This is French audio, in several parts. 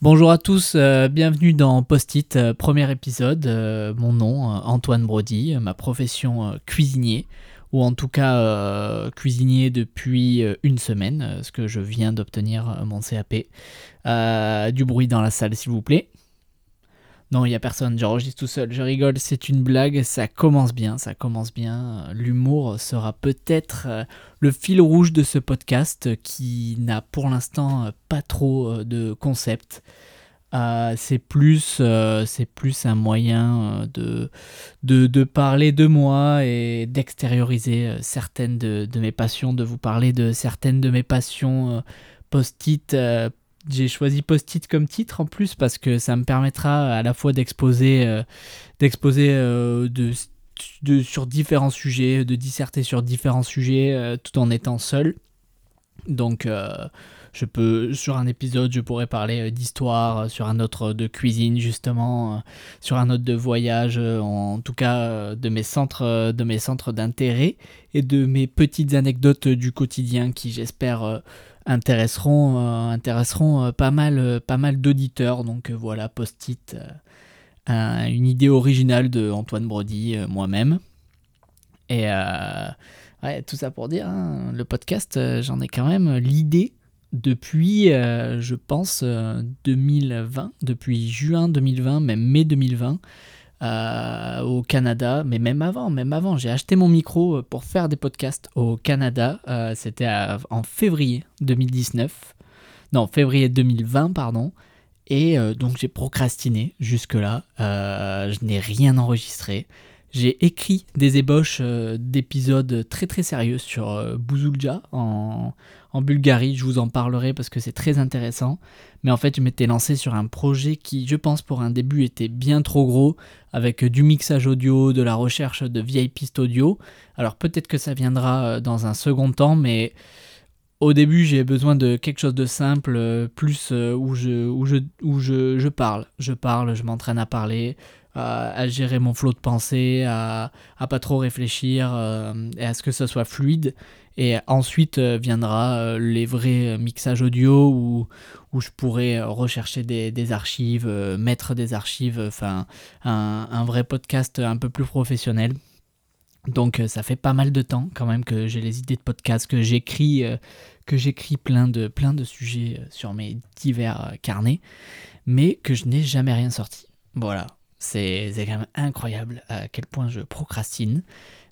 Bonjour à tous, euh, bienvenue dans Post-it, euh, premier épisode. Euh, mon nom, Antoine Brody, ma profession cuisinier, ou en tout cas cuisinier depuis une semaine, ce que je viens d'obtenir mon CAP. du bruit dans la salle, s'il vous plaît. Non, il n'y a personne, j'enregistre tout seul, je rigole, c'est une blague, ça commence bien, ça commence bien. L'humour sera peut-être euh, le fil rouge de ce podcast qui n'a pour l'instant pas trop euh, de concept. Euh, c'est plus, un moyen de, de, parler de moi et d'extérioriser certaines de, de, mes passions, de vous parler de certaines de mes passions post-it j'ai choisi Post-it comme titre en plus parce que ça me permettra à la fois d'exposer euh, d'exposer euh, de, sur différents sujets, de disserter sur différents sujets euh, tout en étant seul. Donc je peux sur un épisode je pourrais parler d'histoire, sur un autre de cuisine justement, sur un autre de voyage, en tout cas de mes centres de mes centres d'intérêt et de mes petites anecdotes du quotidien qui j'espère intéresseront, euh, euh, pas mal, euh, pas d'auditeurs. Donc voilà, post-it, une idée originale de Antoine Brody, moi-même. Et tout ça pour dire, hein, le podcast, j'en ai quand même l'idée depuis, je pense, 2020, depuis juin 2020, même mai 2020. Euh, au Canada, mais même avant, même avant, j'ai acheté mon micro euh, pour faire des podcasts au Canada. Euh, c'était en février 2019, non février 2020 pardon. Et donc j'ai procrastiné jusque-là. je n'ai rien enregistré. J'ai écrit des ébauches d'épisodes très très sérieux sur Bouzoulja en, en Bulgarie. Je vous en parlerai parce que c'est très intéressant. Mais en fait, je m'étais lancé sur un projet qui, je pense, pour un début était bien trop gros, avec du mixage audio, de la recherche de vieilles pistes audio. Alors peut-être que ça viendra euh, dans un second temps, mais au début, j'ai besoin de quelque chose de simple, euh, plus euh, où, je, je, parle. Je parle, je m'entraîne à parler, à, gérer mon flot de pensée, à, à pas trop réfléchir, et à ce que ce soit fluide. Et ensuite euh, viendra euh, les vrais euh, mixages audio où, où je pourrais rechercher des, archives, mettre des archives, enfin un, vrai podcast un peu plus professionnel. Donc ça fait pas mal de temps quand même que j'ai les idées de podcast, que j'écris, que j'écris plein de, plein de sujets sur mes divers carnets, mais que je n'ai jamais rien sorti. Voilà, c'est quand même incroyable à quel point je procrastine.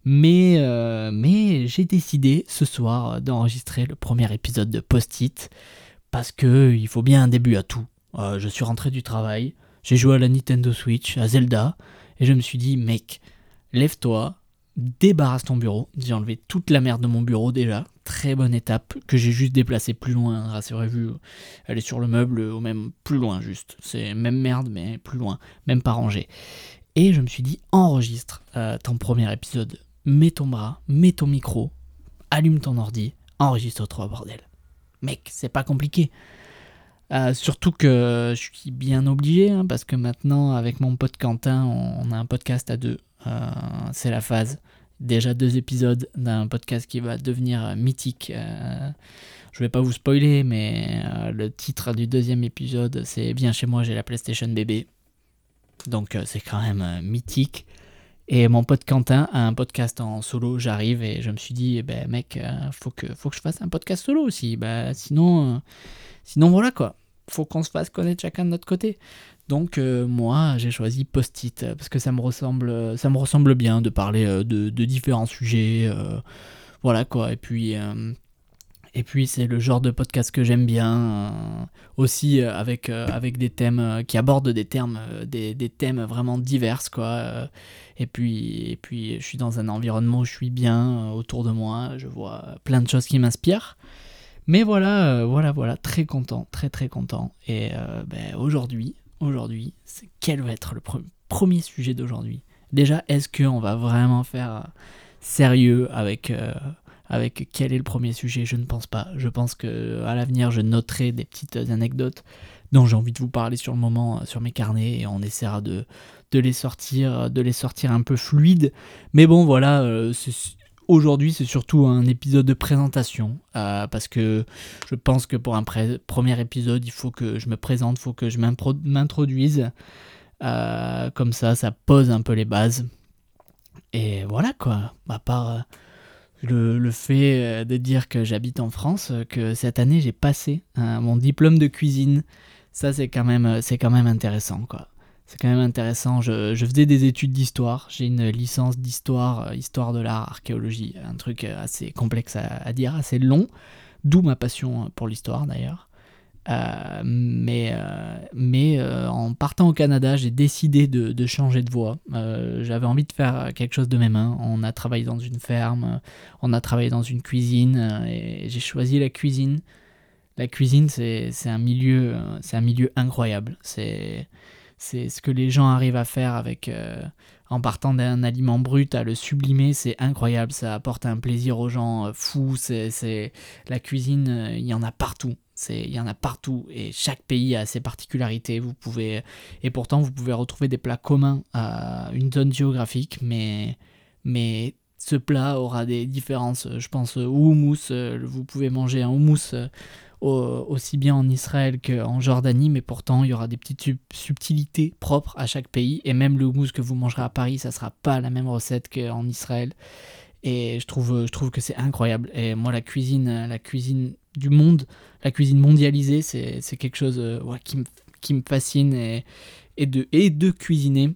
Mais, euh, mais j'ai décidé ce soir d'enregistrer le premier épisode de Post-it parce que il faut bien un début à tout. Euh, je suis rentré du travail, j'ai joué à la Nintendo Switch, à Zelda, et je me suis dit, mec, lève-toi, débarrasse ton bureau. J'ai enlevé toute la merde de mon bureau déjà. Très bonne étape que j'ai juste déplacé plus loin. Rassurez-vous, elle est sur le meuble ou même plus loin juste. C'est même merde mais plus loin, même pas rangé. Et je me suis dit enregistre euh, ton premier épisode mets ton bras, mets ton micro, allume ton ordi, enregistre-toi, bordel. Mec, c'est pas compliqué. Euh, surtout que je suis bien obligé, hein, parce que maintenant, avec mon pote Quentin, on, a un podcast à deux. Euh, c'est la phase. Déjà deux épisodes d'un podcast qui va devenir mythique. Euh, je vais pas vous spoiler, mais le titre du deuxième épisode, c'est Bien chez moi, j'ai la PlayStation bébé. Donc c'est quand même mythique. Et mon pote Quentin a un podcast en solo, j'arrive et je me suis dit, eh ben mec, euh, faut, que, faut que je fasse un podcast solo aussi. Bah, sinon, euh, sinon voilà quoi. Faut qu'on se fasse connaître chacun de notre côté. Donc euh, moi, j'ai choisi Post-it parce que ça me ressemble, ça me ressemble bien de parler de, différents sujets. voilà quoi. Et puis et puis c'est le genre de podcast que j'aime bien, euh, aussi euh, avec, euh, avec des thèmes qui abordent des, termes, des, des, thèmes vraiment divers. Quoi. et, puis, et puis je suis dans un environnement où je suis bien autour de moi, je vois plein de choses qui m'inspirent. Mais voilà, voilà, voilà, très content, très très content. Et ben, aujourd'hui, aujourd'hui, quel va être le premier sujet d'aujourd'hui Déjà, est-ce qu'on va vraiment faire sérieux avec avec quel est le premier sujet, je ne pense pas. Je pense que à l'avenir, je noterai des petites anecdotes dont j'ai envie de vous parler sur le moment sur mes carnets et on essaiera de, de les sortir, de les sortir un peu fluides. Mais bon, voilà, euh, aujourd'hui, c'est surtout un épisode de présentation, euh, parce que je pense que pour un premier épisode, il faut que je me présente, il faut que je m'introduise. Euh, comme ça, ça pose un peu les bases. Et voilà quoi, à part euh, le, fait de dire que j'habite en France, que cette année j'ai passé mon diplôme de cuisine, ça c'est quand, même, quand même intéressant quoi c'est quand même intéressant. Je, faisais des études d'histoire. J'ai une licence d'histoire, euh, histoire de l'art, archéologie. Un truc euh, assez complexe à, dire, assez long. D'où ma passion euh, pour l'histoire d'ailleurs. mais mais en partant au Canada, j'ai décidé de, changer de voie. J'avais envie de faire quelque chose de mes mains. On a travaillé dans une ferme, on a travaillé dans une cuisine, et j'ai choisi la cuisine. La cuisine, c'est un c'est un milieu incroyable. C'est c'est ce que les gens arrivent à faire avec euh, en partant d'un aliment brut à le sublimer, c'est incroyable, ça apporte un plaisir aux gens euh, fou, c'est la cuisine, euh, il y en a partout. Il y en a partout et chaque pays a ses particularités. Vous pouvez et pourtant vous pouvez retrouver des plats communs à une zone géographique, mais mais ce plat aura des différences. Je pense au houmous. Vous pouvez manger un houmous aussi bien en Israël qu'en Jordanie, mais pourtant il y aura des petites subtilités propres à chaque pays. Et même le houmous que vous mangerez à Paris, ça sera pas la même recette qu'en Israël. Et je trouve, je trouve que c'est incroyable. Et moi, la cuisine, la cuisine du monde, la cuisine mondialisée, c'est quelque chose euh, qui, me, qui me fascine. Et, et, de, et de cuisiner,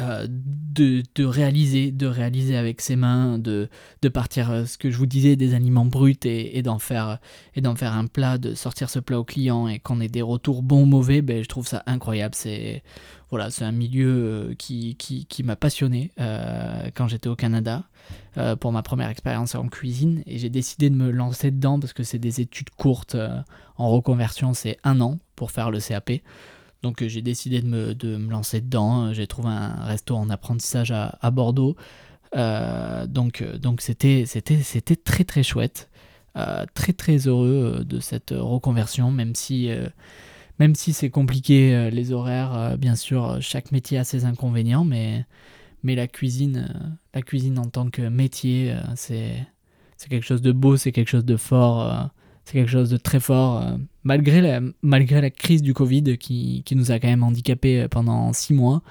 euh, de, de, réaliser, de réaliser avec ses mains, de, de partir, euh, ce que je vous disais, des aliments bruts et, et d'en faire, et d'en faire un plat, de sortir ce plat au client et qu'on ait des retours bons ou mauvais, ben, je trouve ça incroyable. C'est voilà, c'est un milieu euh, qui, qui, qui m'a passionné quand j'étais au Canada pour ma première expérience en cuisine et j'ai décidé de me lancer dedans parce que c'est des études courtes en reconversion, c'est un an pour faire le CAP. Donc euh, j'ai décidé de me, de me, lancer dedans. J'ai trouvé un resto en apprentissage à, Bordeaux. Euh, donc euh, donc c'était c'était c'était très très chouette. très très heureux de cette reconversion, même si même si c'est compliqué les horaires. bien sûr, chaque métier a ses inconvénients, mais mais la cuisine la cuisine en tant que métier, c'est c'est quelque chose de beau, c'est quelque chose de fort c'est quelque chose de très fort, euh, malgré, la, malgré la crise du Covid qui, qui nous a quand même handicapés euh, pendant six mois.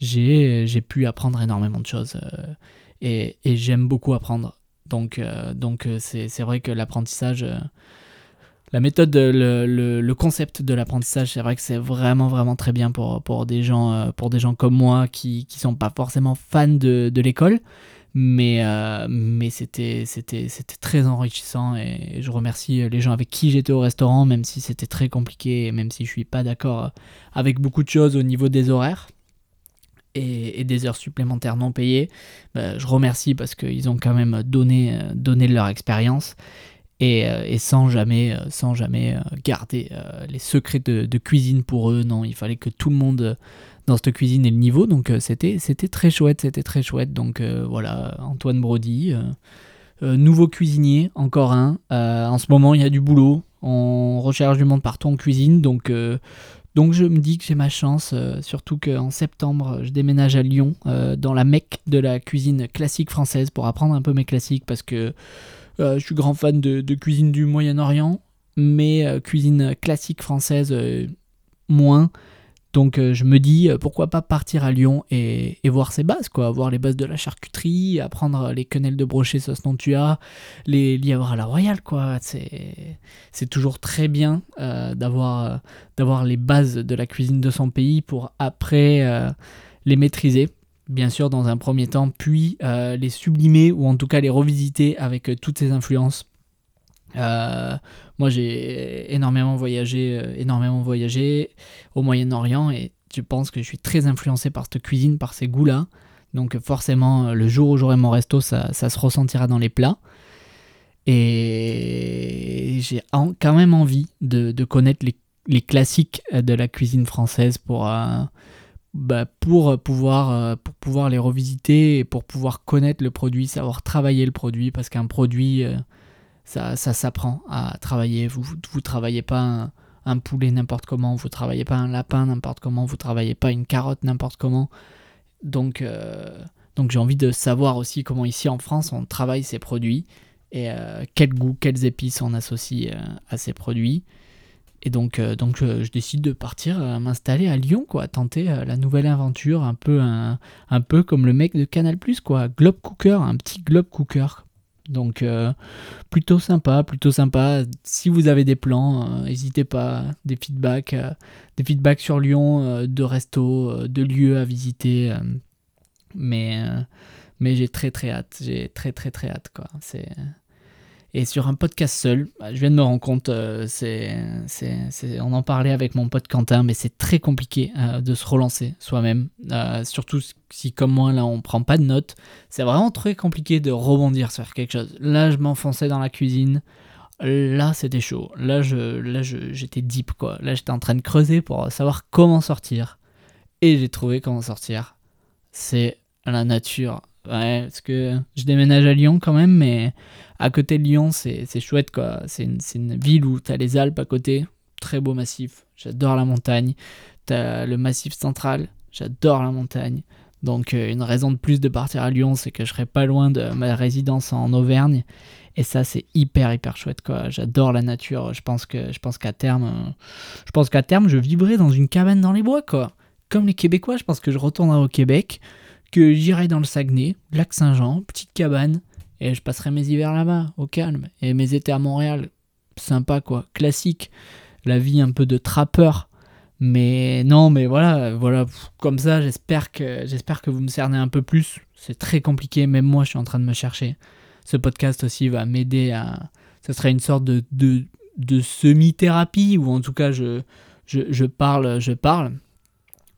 J'ai, pu apprendre énormément de choses euh, et, et j'aime beaucoup apprendre. Donc, donc c'est, vrai que l'apprentissage, la méthode, le, le, le concept de l'apprentissage, c'est vrai que c'est vraiment vraiment très bien pour, pour, des, gens, pour des gens comme moi qui ne sont pas forcément fans de, de l'école mais, euh, mais c'était, c'était, c'était très enrichissant et je remercie les gens avec qui j'étais au restaurant, même si c'était très compliqué et même si je suis pas d'accord avec beaucoup de choses au niveau des horaires et, des heures supplémentaires non payées. Bah, je remercie parce qu'ils ont quand même donné, donné leur expérience. Et, et, sans jamais, sans jamais garder les secrets de, cuisine pour eux. Non, il fallait que tout le monde dans cette cuisine et le niveau. Donc euh, c'était c'était très chouette, c'était très chouette. Donc euh, voilà, Antoine Brody, euh, nouveau cuisinier, encore un. en ce moment, il y a du boulot. On recherche du monde partout en cuisine, donc donc je me dis que j'ai ma chance, surtout qu'en septembre, je déménage à Lyon, dans la mecque de la cuisine classique française, pour apprendre un peu mes classiques, parce que je suis grand fan de, de cuisine du Moyen-Orient, mais cuisine classique française, moins. Donc euh, je me dis euh, pourquoi pas partir à Lyon et, voir ses bases, quoi, voir les bases de la charcuterie, apprendre les quenelles de brochet sauce as les lièvres à la royale, quoi. C'est toujours très bien euh, d'avoir les bases de la cuisine de son pays pour après les maîtriser. Bien sûr, dans un premier temps, puis les sublimer ou en tout cas les revisiter avec toutes ces influences euh, moi, j'ai énormément voyagé, euh, énormément voyagé au Moyen-Orient et je pense que je suis très influencé par cette cuisine, par ces goûts-là. Donc forcément, le jour où j'aurai mon resto, ça, ça, se ressentira dans les plats. Et j'ai quand même envie de, de connaître les, les, classiques de la cuisine française pour, euh, bah, pour, pouvoir, pour pouvoir les revisiter et pour pouvoir connaître le produit, savoir travailler le produit, parce qu'un produit ça, ça s'apprend à travailler. Vous vous travaillez pas un, poulet n'importe comment, vous travaillez pas un lapin n'importe comment, vous travaillez pas une carotte n'importe comment. Donc, euh, Donc j'ai envie de savoir aussi comment ici en France on travaille ces produits et quel goût, quelles épices on associe à ces produits. Et donc, donc je, décide de partir m'installer à Lyon, quoi, tenter la nouvelle aventure, un peu, un, peu comme le mec de Canal+, quoi, Globe Cooker, un petit Globe Cooker. Donc plutôt sympa, plutôt sympa. Si vous avez des plans, n'hésitez pas, des feedbacks, des feedbacks sur Lyon, de restos, de lieux à visiter. mais j'ai très très hâte, j'ai très très très hâte. C'est et sur un podcast seul, bah, je viens de me rendre compte, euh, c'est, on en parlait avec mon pote Quentin, mais c'est très compliqué euh, de se relancer soi-même. Euh, surtout si, comme moi, là, on prend pas de notes. C'est vraiment très compliqué de rebondir sur quelque chose. Là, je m'enfonçais dans la cuisine. Là, c'était chaud. Là, je, là j'étais deep, quoi. Là, j'étais en train de creuser pour savoir comment sortir. Et j'ai trouvé comment sortir. C'est la nature Ouais, parce que je déménage à Lyon quand même, mais à côté de Lyon, c'est chouette quoi. C'est une, une, ville où tu as les Alpes à côté, très beau massif. J'adore la montagne. Tu as le massif central, j'adore la montagne. Donc, euh, une raison de plus de partir à Lyon, c'est que je serai pas loin de ma résidence en Auvergne. Et ça, c'est hyper, hyper chouette quoi. J'adore la nature. Je pense que je pense qu'à terme, euh, je pense qu'à terme, je vivrai dans une cabane dans les bois quoi. Comme les Québécois, je pense que je retournerai au Québec que j'irai dans le Saguenay, lac Saint-Jean, petite cabane, et je passerai mes hivers là-bas, au calme, et mes étés à Montréal, sympa quoi, classique, la vie un peu de trappeur. Mais non, mais voilà, voilà, comme ça, j'espère que j'espère que vous me cernez un peu plus. C'est très compliqué, même moi, je suis en train de me chercher. Ce podcast aussi va m'aider à. Ce serait une sorte de, de, de semi-thérapie, ou en tout cas, je, je, je parle, je parle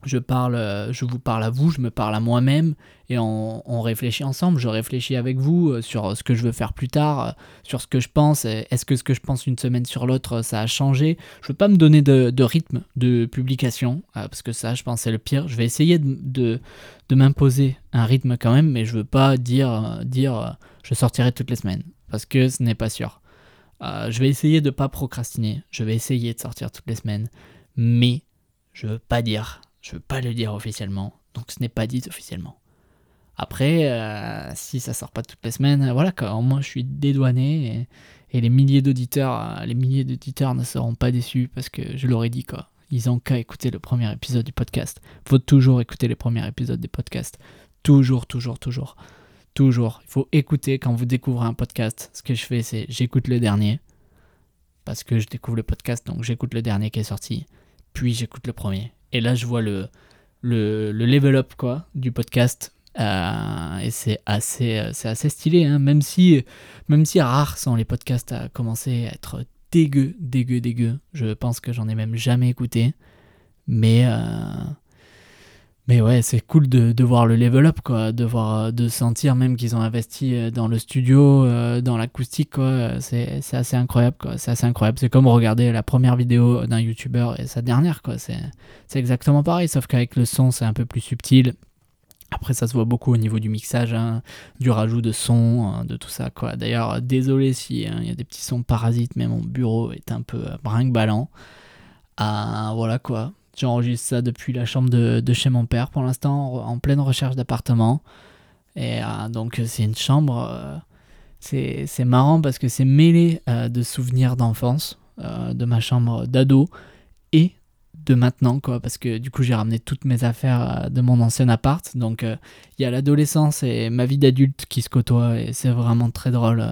je parle, euh, je vous parle à vous, je me parle à moi-même et on, réfléchit ensemble. Je réfléchis avec vous euh, sur ce que je veux faire plus tard, euh, sur ce que je pense. Est-ce que ce que je pense une semaine sur l'autre, ça a changé Je veux pas me donner de, rythme de publication parce que ça, je pense, c'est le pire. Je vais essayer de, m'imposer un rythme quand même, mais je veux pas dire, dire je sortirai toutes les semaines parce que ce n'est pas sûr. je vais essayer de pas procrastiner. Je vais essayer de sortir toutes les semaines, mais je veux pas dire je veux pas le dire officiellement, donc ce n'est pas dit officiellement. Après, euh, si ça sort pas toutes les semaines, voilà, quand moi je suis dédouané et, les milliers d'auditeurs, euh, les milliers d'auditeurs ne seront pas déçus parce que je leur ai dit quoi. Ils ont qu'à écouter le premier épisode du podcast. Faut toujours écouter les premiers épisodes des podcasts. Toujours, toujours, toujours. Toujours. Il faut écouter quand vous découvrez un podcast. Ce que je fais, c'est j'écoute le dernier. Parce que je découvre le podcast, donc j'écoute le dernier qui est sorti. Puis j'écoute le premier. Et là, je vois le, le, level up quoi, du podcast. Euh, et c'est assez, euh, c'est assez stylé, hein. même, si, même si rare sont les podcasts à commencer à être dégueu, dégueu, dégueu. Je pense que j'en ai même jamais écouté. Mais, euh, mais ouais, c'est cool de, voir le level up, quoi, de voir, de sentir même qu'ils ont investi euh, dans le studio, euh, dans l'acoustique, quoi. C'est, assez incroyable, quoi. C'est assez incroyable. C'est comme regarder la première vidéo d'un YouTuber et sa dernière, quoi. C'est, exactement pareil, sauf qu'avec le son, c'est un peu plus subtil. Après, ça se voit beaucoup au niveau du mixage, hein, du rajout de son, hein, de tout ça, quoi. D'ailleurs, désolé si hein, il y a des petits sons parasites, mais mon bureau est un peu brinque-ballant. Ah, voilà, quoi J'enregistre ça depuis la chambre de, chez mon père pour l'instant, en, pleine recherche d'appartement. Et euh, donc c'est une chambre, euh, c'est marrant parce que c'est mêlé euh, de souvenirs d'enfance, de ma chambre d'ado et de maintenant, quoi, parce que du coup j'ai ramené toutes mes affaires de mon ancien appart. Donc il y a l'adolescence et ma vie d'adulte qui se côtoient et c'est vraiment très drôle.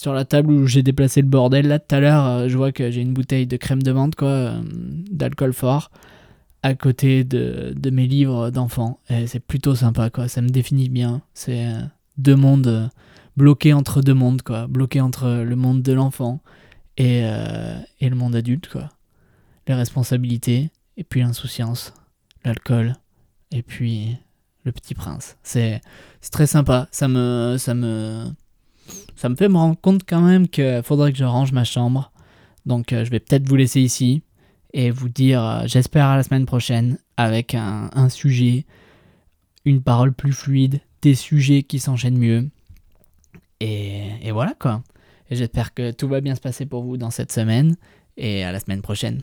Sur la table où j'ai déplacé le bordel, là tout à l'heure, je vois que j'ai une bouteille de crème de menthe, quoi, d'alcool fort à côté de, mes livres d'enfants. Et c'est plutôt sympa, quoi. Ça me définit bien. C'est euh, deux mondes euh, bloqués entre deux mondes, quoi. Bloqués entre le monde de l'enfant et, euh, et le monde adulte, quoi. Les responsabilités, et puis l'insouciance, l'alcool, et puis le petit prince. C'est très sympa. Ça me, ça, me, ça me fait me rendre compte quand même qu'il faudrait que je range ma chambre. Donc je vais peut-être vous laisser ici et vous dire euh, j'espère à la semaine prochaine avec un, sujet, une parole plus fluide, des sujets qui s'enchaînent mieux. Et, et voilà quoi. Et j'espère que tout va bien se passer pour vous dans cette semaine et à la semaine prochaine.